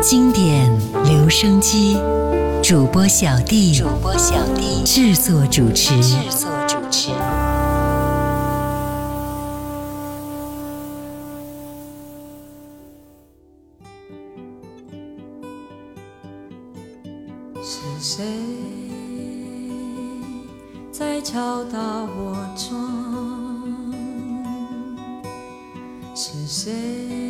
经典留声机，主播小弟，主播小弟制作主持，制作主持。是谁在敲打我窗？是谁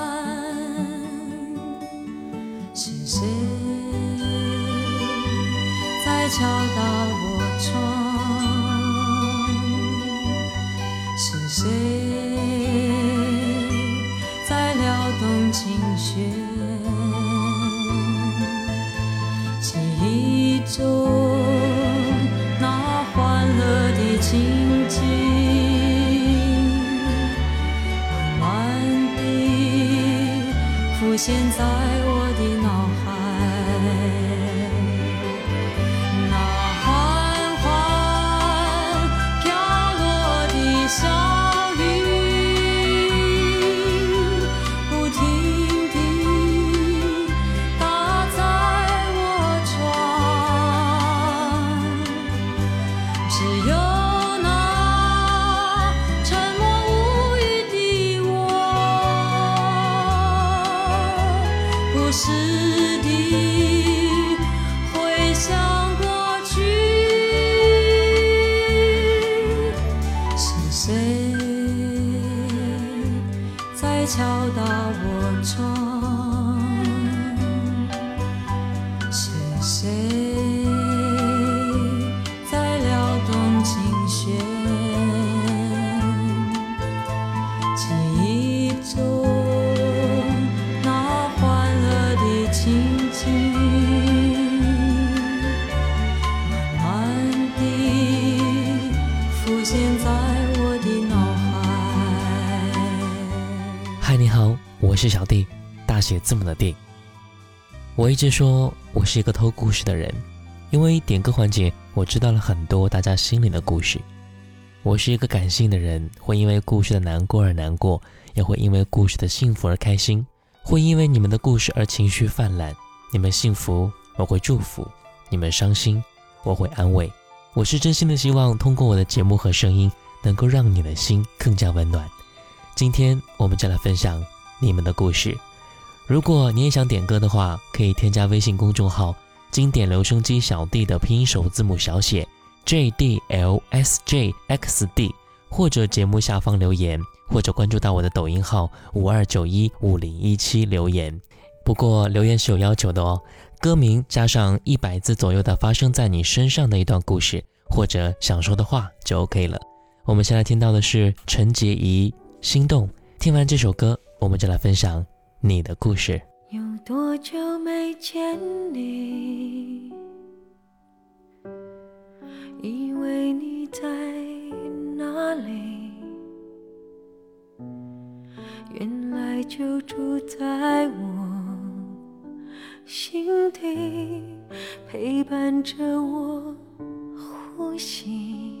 现在。是小弟，大写字母的弟。我一直说我是一个偷故事的人，因为点歌环节，我知道了很多大家心里的故事。我是一个感性的人，会因为故事的难过而难过，也会因为故事的幸福而开心，会因为你们的故事而情绪泛滥。你们幸福，我会祝福；你们伤心，我会安慰。我是真心的希望通过我的节目和声音，能够让你的心更加温暖。今天我们就来分享你们的故事。如果你也想点歌的话，可以添加微信公众号“经典留声机小弟”的拼音首字母小写 J D L S J X D，或者节目下方留言，或者关注到我的抖音号五二九一五零一七留言。不过留言是有要求的哦，歌名加上一百字左右的发生在你身上的一段故事，或者想说的话就 OK 了。我们先来听到的是陈洁仪《心动》。听完这首歌，我们就来分享你的故事。有多久没见你？以为你在哪里？原来就住在我心底，陪伴着我呼吸。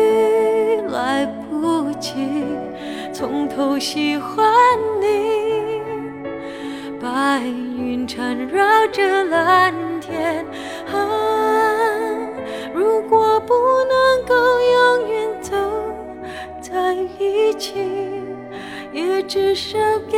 从头喜欢你。白云缠绕着蓝天，啊，如果不能够永远走在一起，也至少给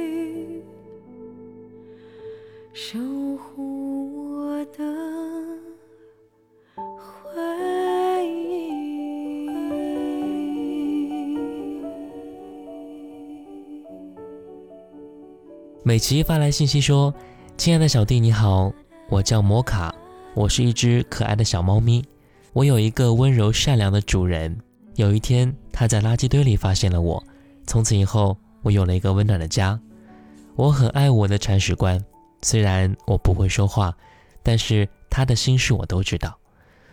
美琪发来信息说：“亲爱的小弟你好，我叫摩卡，我是一只可爱的小猫咪。我有一个温柔善良的主人。有一天，他在垃圾堆里发现了我，从此以后，我有了一个温暖的家。我很爱我的铲屎官，虽然我不会说话，但是他的心事我都知道。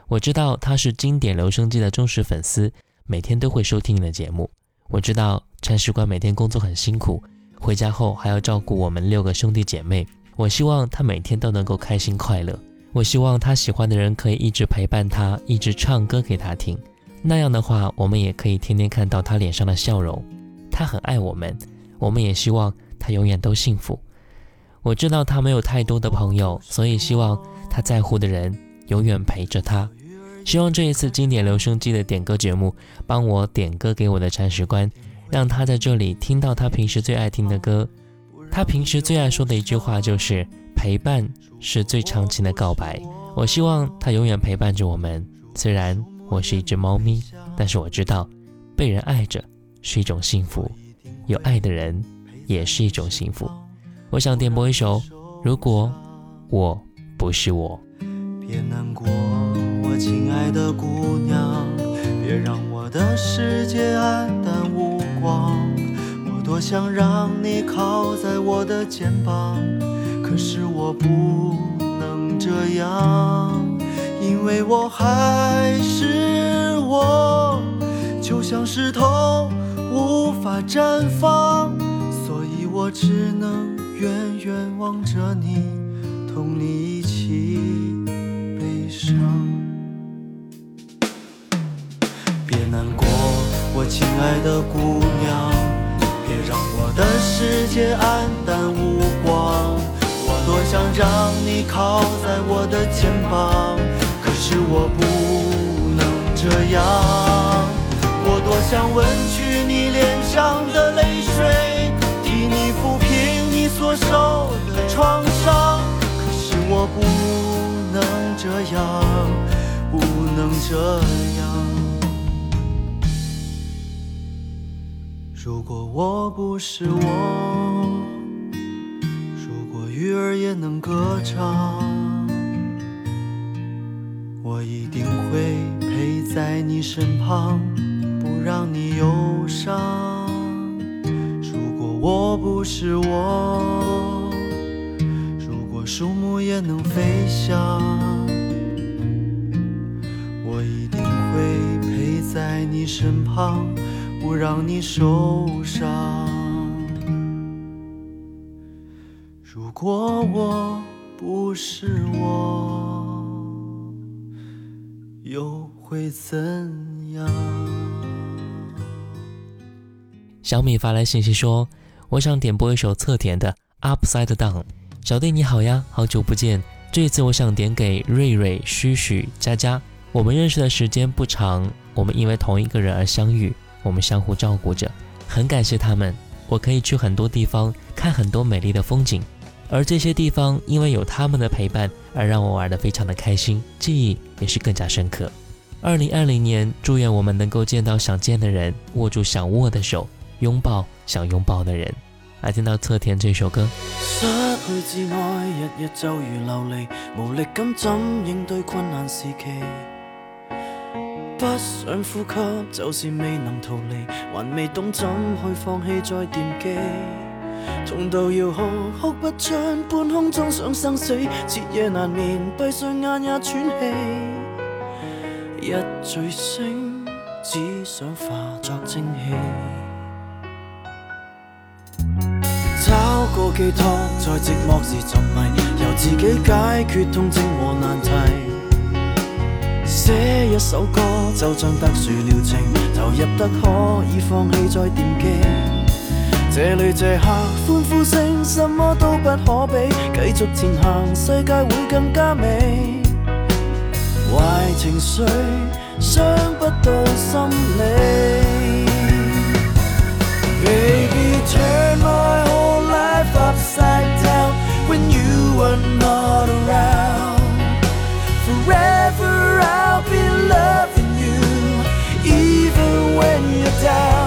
我知道他是经典留声机的忠实粉丝，每天都会收听你的节目。我知道铲屎官每天工作很辛苦。”回家后还要照顾我们六个兄弟姐妹，我希望他每天都能够开心快乐。我希望他喜欢的人可以一直陪伴他，一直唱歌给他听。那样的话，我们也可以天天看到他脸上的笑容。他很爱我们，我们也希望他永远都幸福。我知道他没有太多的朋友，所以希望他在乎的人永远陪着他。希望这一次经典留声机的点歌节目，帮我点歌给我的铲屎官。让他在这里听到他平时最爱听的歌。他平时最爱说的一句话就是“陪伴是最长情的告白”。我希望他永远陪伴着我们。虽然我是一只猫咪，但是我知道，被人爱着是一种幸福，有爱的人也是一种幸福。我想点播一首《如果我不是我》。别难过，我亲爱的姑娘，别让我的世界黯淡光。我多想让你靠在我的肩膀，可是我不能这样，因为我还是我，就像石头无法绽放，所以我只能远远望着你，同你一起悲伤。别难过，我亲爱的姑娘，别让我的世界黯淡无光。我多想让你靠在我的肩膀，可是我不能这样。我多想吻去你脸上的泪水，替你抚平你所受的创伤，可是我不能这样，不能这样。如果我不是我，如果鱼儿也能歌唱，我一定会陪在你身旁，不让你忧伤。如果我不是我，如果树木也能飞翔。我一定会陪在你身旁，不让你受伤。如果我不是我，又会怎样？小米发来信息说：“我想点播一首侧田的《Upside Down》。”小弟你好呀，好久不见。这次我想点给瑞瑞、许许、佳佳。我们认识的时间不长，我们因为同一个人而相遇，我们相互照顾着，很感谢他们。我可以去很多地方看很多美丽的风景，而这些地方因为有他们的陪伴而让我玩得非常的开心，记忆也是更加深刻。二零二零年，祝愿我们能够见到想见的人，握住想握的手。拥抱想拥抱的人，来听到侧田这首歌。失去至爱，日日就如流离，无力感怎应对困难时期？不想呼吸，就是未能逃离，还未懂怎去放弃再惦记。痛到要哭，哭不出，半空中想生死，彻夜难眠，闭上眼也喘气。一醉醒，只想化作蒸汽。找个寄托，在寂寞时沉迷，由自己解决痛症和难题。写一首歌，就像特殊疗程，投入得可以放弃再惦记。这里这刻欢呼声，什么都不可比，继续前行，世界会更加美。坏情绪伤不到心里。Baby, turn my whole life upside down when you are not around. Forever die.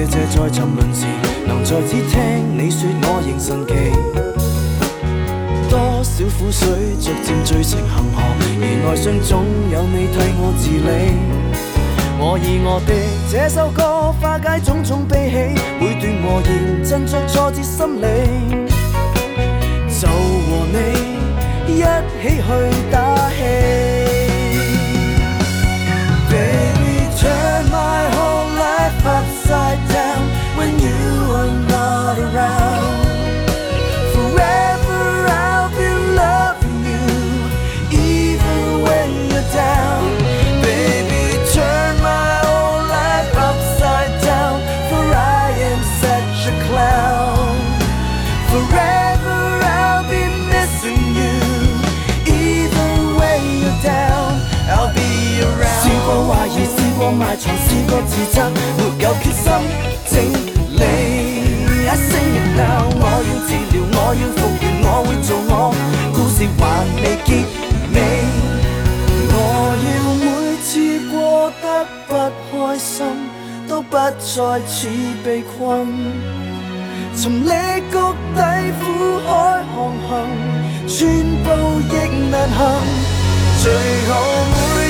謝謝在沉淪時，能再次聽你說我仍神奇。多少苦水逐漸聚成恒河，而內心總有你替我治理。我以我的這首歌化解種種悲喜，每段和弦振作挫折心理，就和你一起去打氣。自責，沒有決心整理。I sing it now，我要治療，我要復原，我會做我，故事還未結尾。我要每次過得不開心，都不再似被困。从你谷底苦海航行，全部亦難行。最好每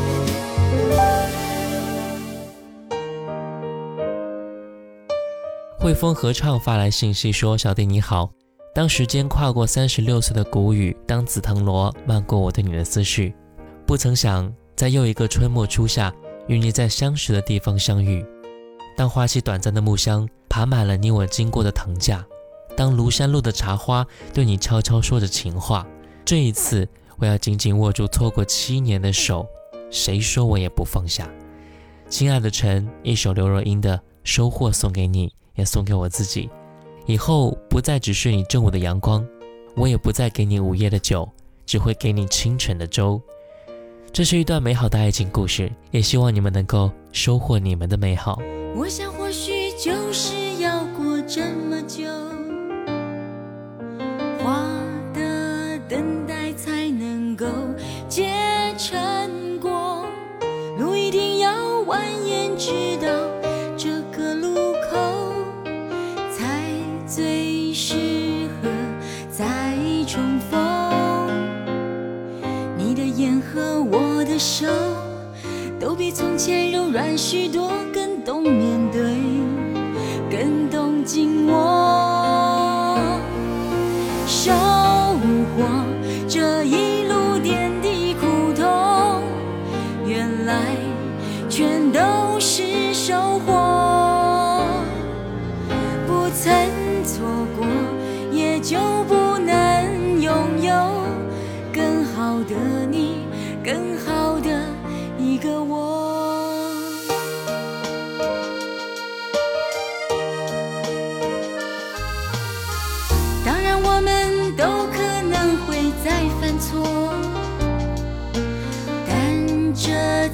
汇丰合唱发来信息说：“小弟你好，当时间跨过三十六岁的谷雨，当紫藤萝漫过我对你的思绪，不曾想在又一个春末初夏，与你在相识的地方相遇。当花期短暂的木香爬满了你我经过的藤架，当庐山路的茶花对你悄悄说着情话，这一次我要紧紧握住错过七年的手，谁说我也不放下。亲爱的陈，一首刘若英的《收获》送给你。”也送给我自己，以后不再只是你正午的阳光，我也不再给你午夜的酒，只会给你清晨的粥。这是一段美好的爱情故事，也希望你们能够收获你们的美好。我想或许就是要过这么久，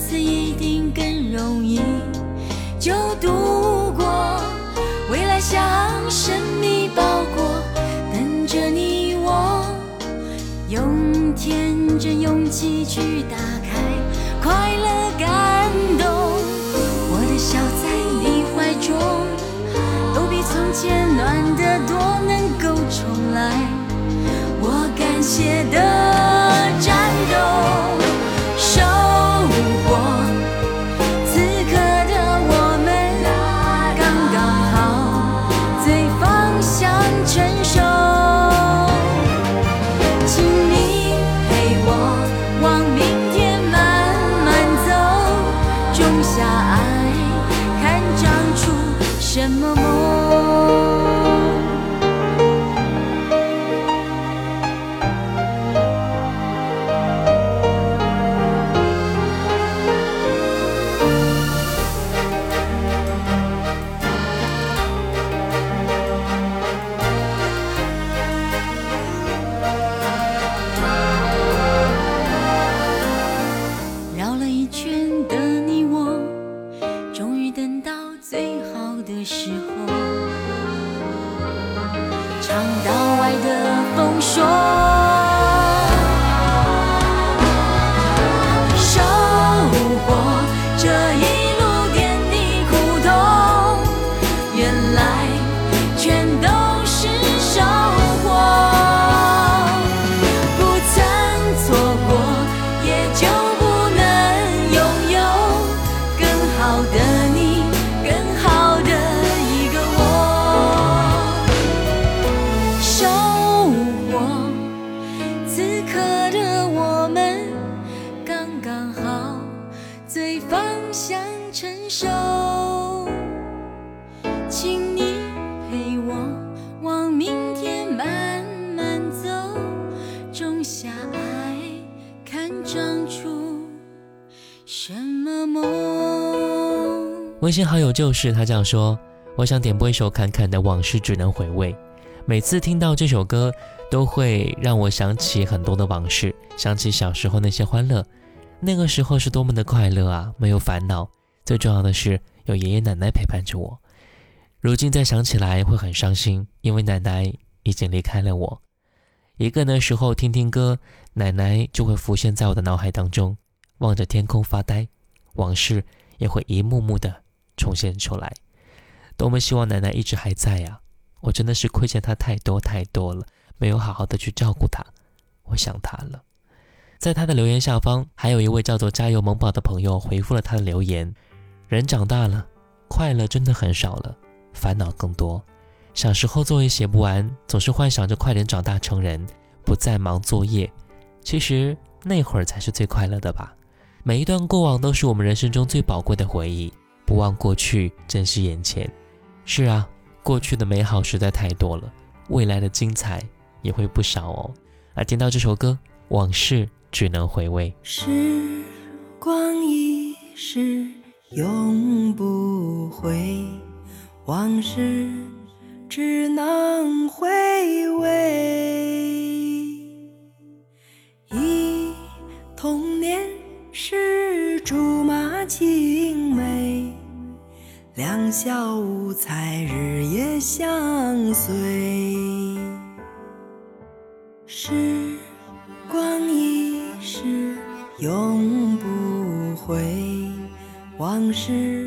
次一定更容易就度过。未来像神秘包裹，等着你我，用天真勇气去打种下爱，看长出什么梦。微信好友就是他这样说：“我想点播一首侃侃的《往事只能回味》，每次听到这首歌，都会让我想起很多的往事，想起小时候那些欢乐。那个时候是多么的快乐啊，没有烦恼，最重要的是有爷爷奶奶陪伴着我。如今再想起来会很伤心，因为奶奶已经离开了我。一个人的时候听听歌，奶奶就会浮现在我的脑海当中，望着天空发呆，往事也会一幕幕的重现出来。多么希望奶奶一直还在呀！我真的是亏欠她太多太多了，没有好好的去照顾她，我想她了。在他的留言下方，还有一位叫做“加油萌宝”的朋友回复了他的留言：人长大了，快乐真的很少了，烦恼更多。小时候作业写不完，总是幻想着快点长大成人，不再忙作业。其实那会儿才是最快乐的吧。每一段过往都是我们人生中最宝贵的回忆，不忘过去，珍惜眼前。是啊，过去的美好实在太多了，未来的精彩也会不少哦。而听到这首歌，往事只能回味。时光一逝永不回，往事只能回味。忆童年时竹马青，两小无猜日夜相随。时光一逝永不回，往事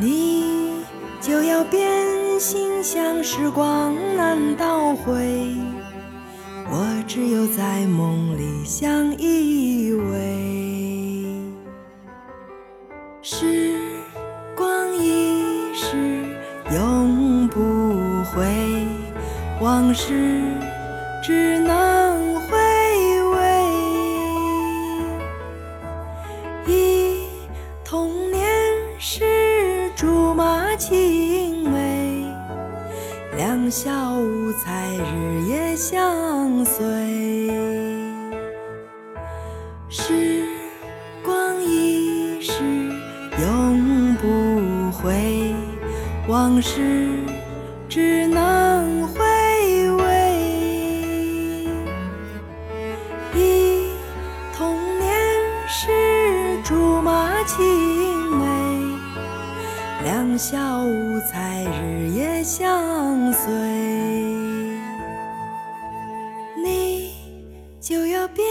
你就要变心，像时光难倒回，我只有在梦里相依偎。时光一逝永不回，往事竹马青梅，两小无猜日夜相随。你就要变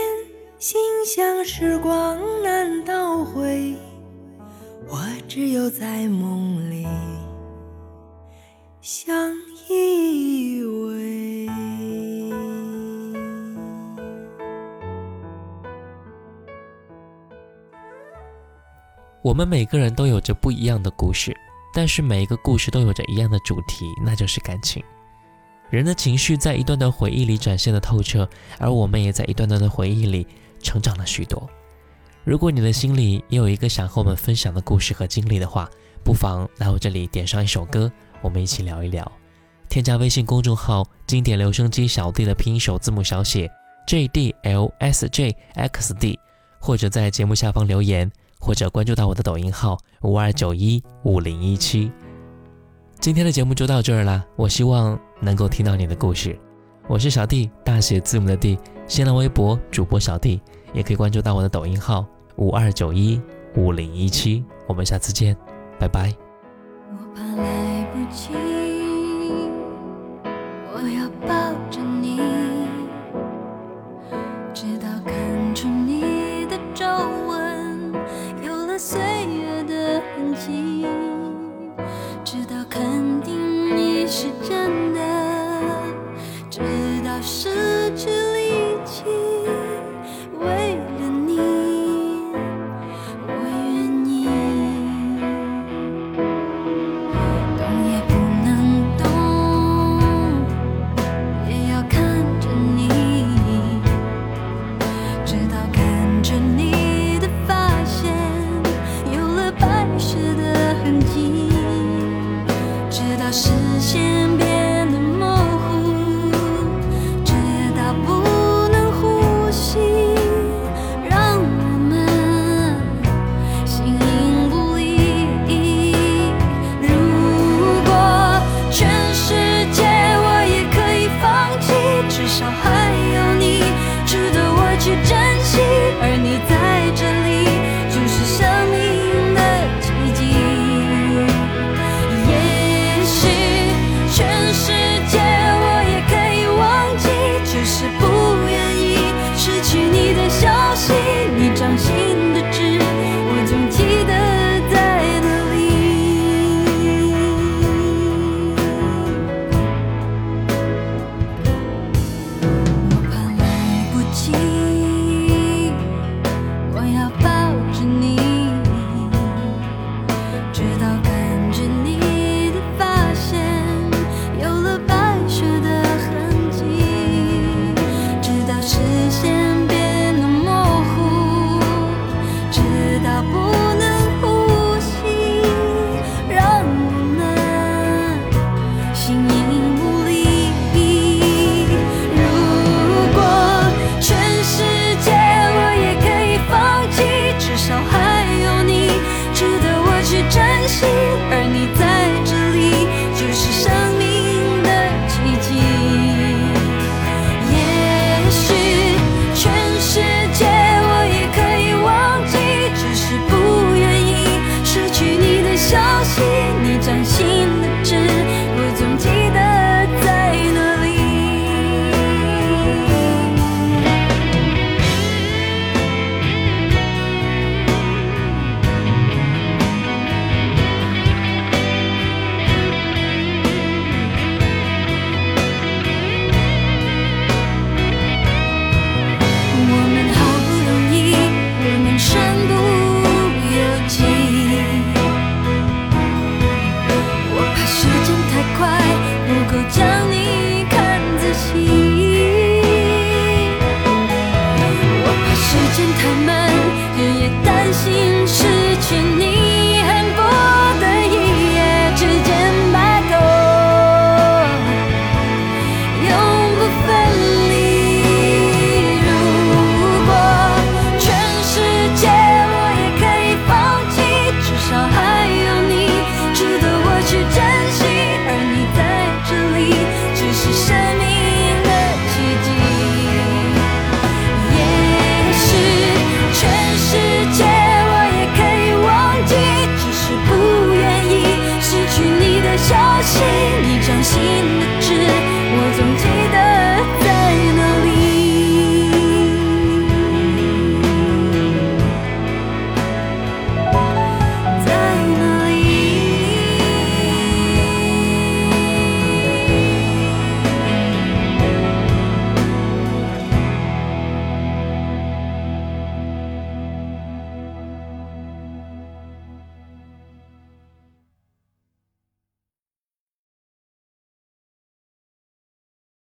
心，像时光难倒回，我只有在梦里相依我们每个人都有着不一样的故事，但是每一个故事都有着一样的主题，那就是感情。人的情绪在一段段回忆里展现的透彻，而我们也在一段段的回忆里成长了许多。如果你的心里也有一个想和我们分享的故事和经历的话，不妨来我这里点上一首歌，我们一起聊一聊。添加微信公众号“经典留声机小弟”的拼音首字母小写 J D L S J X D，或者在节目下方留言或者关注到我的抖音号五二九一五零一七。今天的节目就到这儿了，我希望能够听到你的故事。我是小弟，大写字母的弟，新浪微博主播小弟，也可以关注到我的抖音号五二九一五零一七。我们下次见，拜拜。我怕来不及。